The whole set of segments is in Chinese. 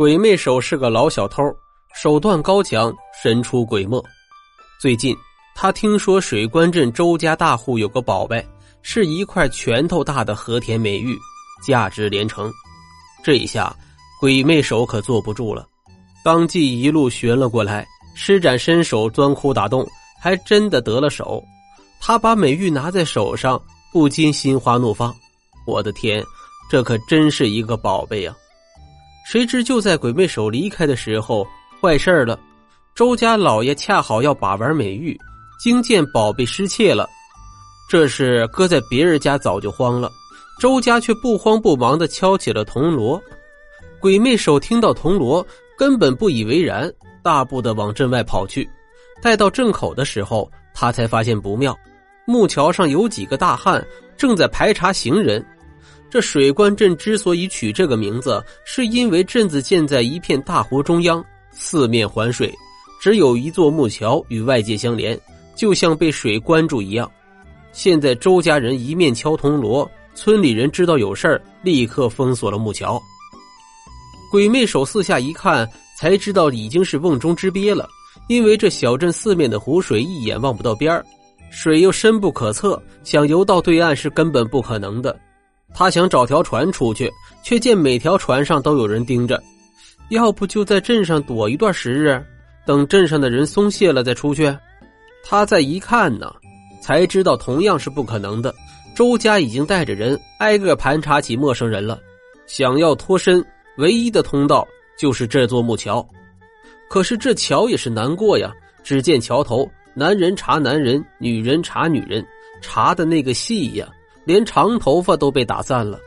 鬼魅手是个老小偷，手段高强，神出鬼没。最近他听说水关镇周家大户有个宝贝，是一块拳头大的和田美玉，价值连城。这一下鬼魅手可坐不住了，当即一路寻了过来，施展身手钻窟打洞，还真的得了手。他把美玉拿在手上，不禁心花怒放。我的天，这可真是一个宝贝呀！谁知就在鬼魅手离开的时候，坏事了。周家老爷恰好要把玩美玉，惊见宝贝失窃了。这是搁在别人家早就慌了，周家却不慌不忙的敲起了铜锣。鬼魅手听到铜锣，根本不以为然，大步的往镇外跑去。待到镇口的时候，他才发现不妙，木桥上有几个大汉正在排查行人。这水关镇之所以取这个名字，是因为镇子建在一片大湖中央，四面环水，只有一座木桥与外界相连，就像被水关住一样。现在周家人一面敲铜锣，村里人知道有事儿，立刻封锁了木桥。鬼魅手四下一看，才知道已经是瓮中之鳖了，因为这小镇四面的湖水一眼望不到边儿，水又深不可测，想游到对岸是根本不可能的。他想找条船出去，却见每条船上都有人盯着。要不就在镇上躲一段时日，等镇上的人松懈了再出去。他再一看呢，才知道同样是不可能的。周家已经带着人挨个盘查起陌生人了。想要脱身，唯一的通道就是这座木桥。可是这桥也是难过呀。只见桥头男人查男人，女人查女人，查的那个细呀。连长头发都被打散了，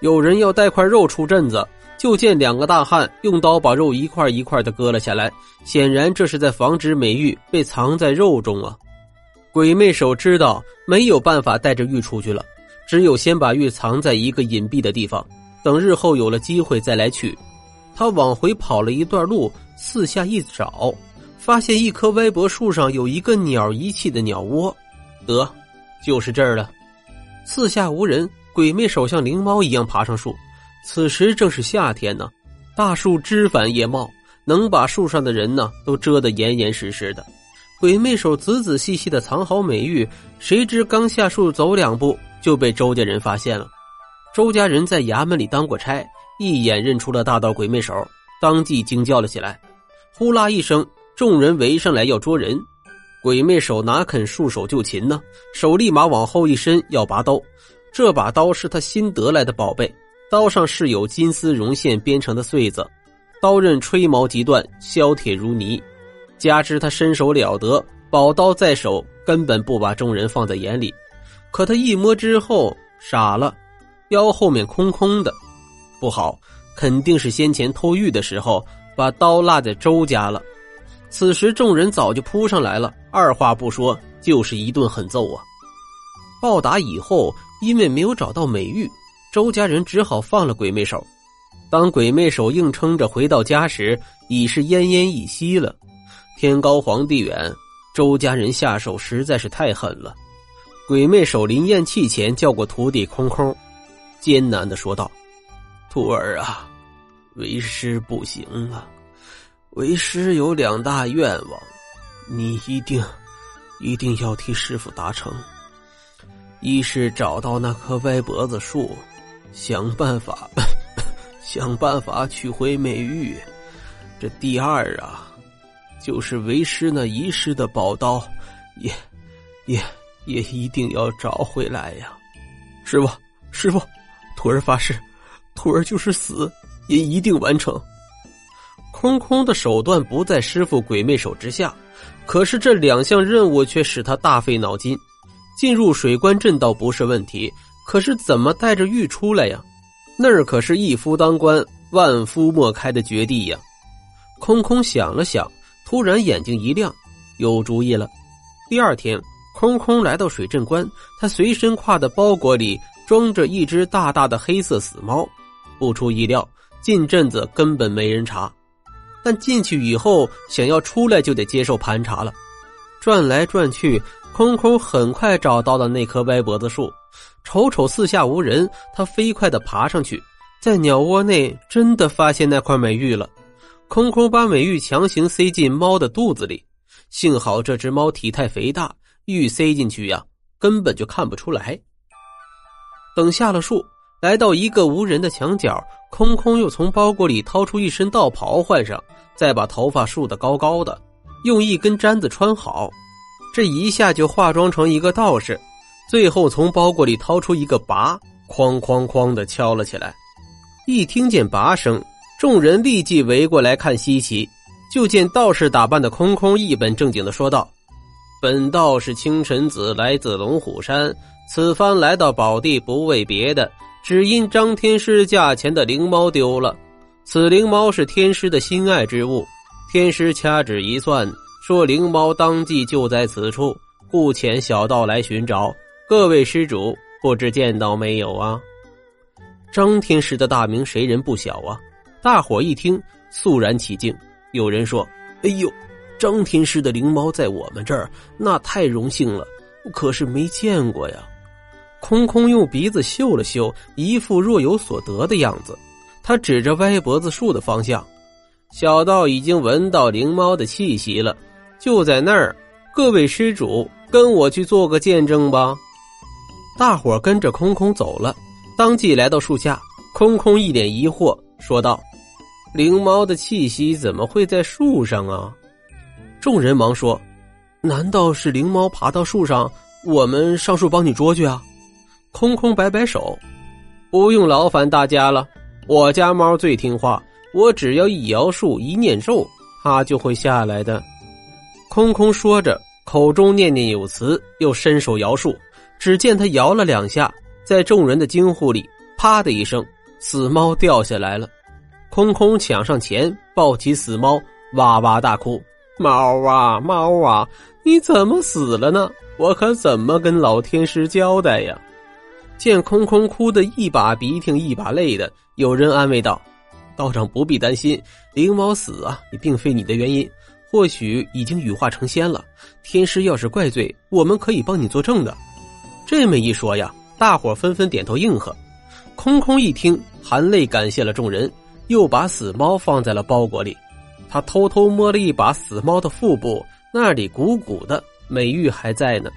有人要带块肉出镇子，就见两个大汉用刀把肉一块一块的割了下来，显然这是在防止美玉被藏在肉中啊。鬼魅手知道没有办法带着玉出去了，只有先把玉藏在一个隐蔽的地方，等日后有了机会再来取。他往回跑了一段路，四下一找，发现一棵歪脖树上有一个鸟遗弃的鸟窝，得，就是这儿了。四下无人，鬼魅手像灵猫一样爬上树。此时正是夏天呢，大树枝繁叶茂，能把树上的人呢都遮得严严实实的。鬼魅手仔仔细细的藏好美玉，谁知刚下树走两步就被周家人发现了。周家人在衙门里当过差，一眼认出了大盗鬼魅手，当即惊叫了起来。呼啦一声，众人围上来要捉人。鬼魅手哪肯束手就擒呢？手立马往后一伸，要拔刀。这把刀是他新得来的宝贝，刀上是有金丝绒线编成的穗子，刀刃吹毛即断，削铁如泥。加之他身手了得，宝刀在手，根本不把众人放在眼里。可他一摸之后傻了，腰后面空空的，不好，肯定是先前偷玉的时候把刀落在周家了。此时众人早就扑上来了，二话不说就是一顿狠揍啊！暴打以后，因为没有找到美玉，周家人只好放了鬼魅手。当鬼魅手硬撑着回到家时，已是奄奄一息了。天高皇帝远，周家人下手实在是太狠了。鬼魅手临咽气前叫过徒弟空空，艰难的说道：“徒儿啊，为师不行了。”为师有两大愿望，你一定一定要替师傅达成。一是找到那棵歪脖子树，想办法 想办法取回美玉。这第二啊，就是为师那遗失的宝刀，也也也一定要找回来呀！师傅，师傅，徒儿发誓，徒儿就是死也一定完成。空空的手段不在师傅鬼魅手之下，可是这两项任务却使他大费脑筋。进入水关镇倒不是问题，可是怎么带着玉出来呀？那儿可是一夫当关，万夫莫开的绝地呀！空空想了想，突然眼睛一亮，有主意了。第二天，空空来到水镇关，他随身挎的包裹里装着一只大大的黑色死猫。不出意料，进镇子根本没人查。但进去以后，想要出来就得接受盘查了。转来转去，空空很快找到了那棵歪脖子树。瞅瞅四下无人，他飞快的爬上去，在鸟窝内真的发现那块美玉了。空空把美玉强行塞进猫的肚子里，幸好这只猫体态肥大，玉塞进去呀，根本就看不出来。等下了树，来到一个无人的墙角，空空又从包裹里掏出一身道袍换上，再把头发竖得高高的，用一根簪子穿好，这一下就化妆成一个道士。最后从包裹里掏出一个拔，哐哐哐的敲了起来。一听见拔声。众人立即围过来看稀奇，就见道士打扮的空空一本正经的说道：“本道是清晨子，来自龙虎山。此番来到宝地，不为别的，只因张天师驾前的灵猫丢了。此灵猫是天师的心爱之物，天师掐指一算，说灵猫当即就在此处，故遣小道来寻找。各位施主，不知见到没有啊？张天师的大名，谁人不晓啊？”大伙一听，肃然起敬。有人说：“哎呦，张天师的灵猫在我们这儿，那太荣幸了。可是没见过呀。”空空用鼻子嗅了嗅，一副若有所得的样子。他指着歪脖子树的方向：“小道已经闻到灵猫的气息了，就在那儿。各位施主，跟我去做个见证吧。”大伙跟着空空走了，当即来到树下。空空一脸疑惑，说道。灵猫的气息怎么会在树上啊？众人忙说：“难道是灵猫爬到树上？我们上树帮你捉去啊！”空空摆摆手：“不用劳烦大家了，我家猫最听话，我只要一摇树，一念咒，它就会下来的。”空空说着，口中念念有词，又伸手摇树。只见他摇了两下，在众人的惊呼里，啪的一声，死猫掉下来了。空空抢上前，抱起死猫，哇哇大哭：“猫啊，猫啊，你怎么死了呢？我可怎么跟老天师交代呀？”见空空哭得一把鼻涕一把泪的，有人安慰道：“道长不必担心，灵猫死啊，也并非你的原因，或许已经羽化成仙了。天师要是怪罪，我们可以帮你作证的。”这么一说呀，大伙纷纷点头应和。空空一听，含泪感谢了众人。又把死猫放在了包裹里，他偷偷摸了一把死猫的腹部，那里鼓鼓的，美玉还在呢。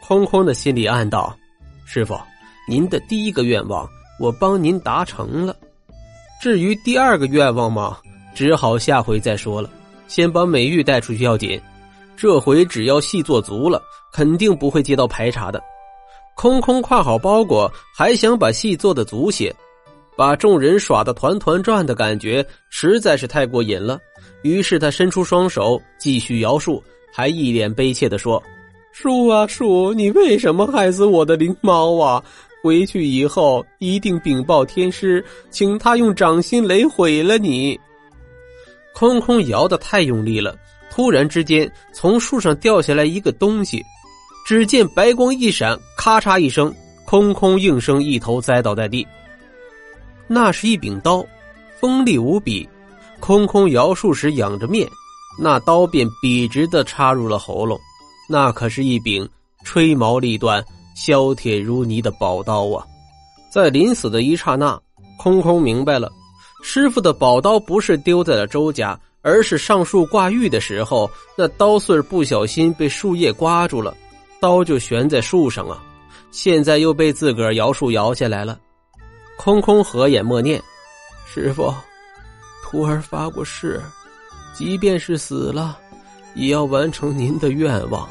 空空的心里暗道：“师傅，您的第一个愿望我帮您达成了，至于第二个愿望嘛，只好下回再说了。先把美玉带出去要紧，这回只要戏做足了，肯定不会接到排查的。”空空挎好包裹，还想把戏做的足些。把众人耍得团团转的感觉实在是太过瘾了，于是他伸出双手继续摇树，还一脸悲切的说：“树啊树，你为什么害死我的灵猫啊？回去以后一定禀报天师，请他用掌心雷毁了你。”空空摇得太用力了，突然之间从树上掉下来一个东西，只见白光一闪，咔嚓一声，空空应声一头栽倒在地。那是一柄刀，锋利无比。空空摇树时仰着面，那刀便笔直的插入了喉咙。那可是一柄吹毛立断、削铁如泥的宝刀啊！在临死的一刹那，空空明白了，师傅的宝刀不是丢在了周家，而是上树挂玉的时候，那刀穗不小心被树叶刮住了，刀就悬在树上啊！现在又被自个儿摇树摇下来了。空空合眼默念：“师傅，徒儿发过誓，即便是死了，也要完成您的愿望。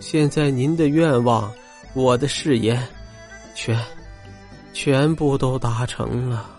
现在您的愿望，我的誓言，全，全部都达成了。”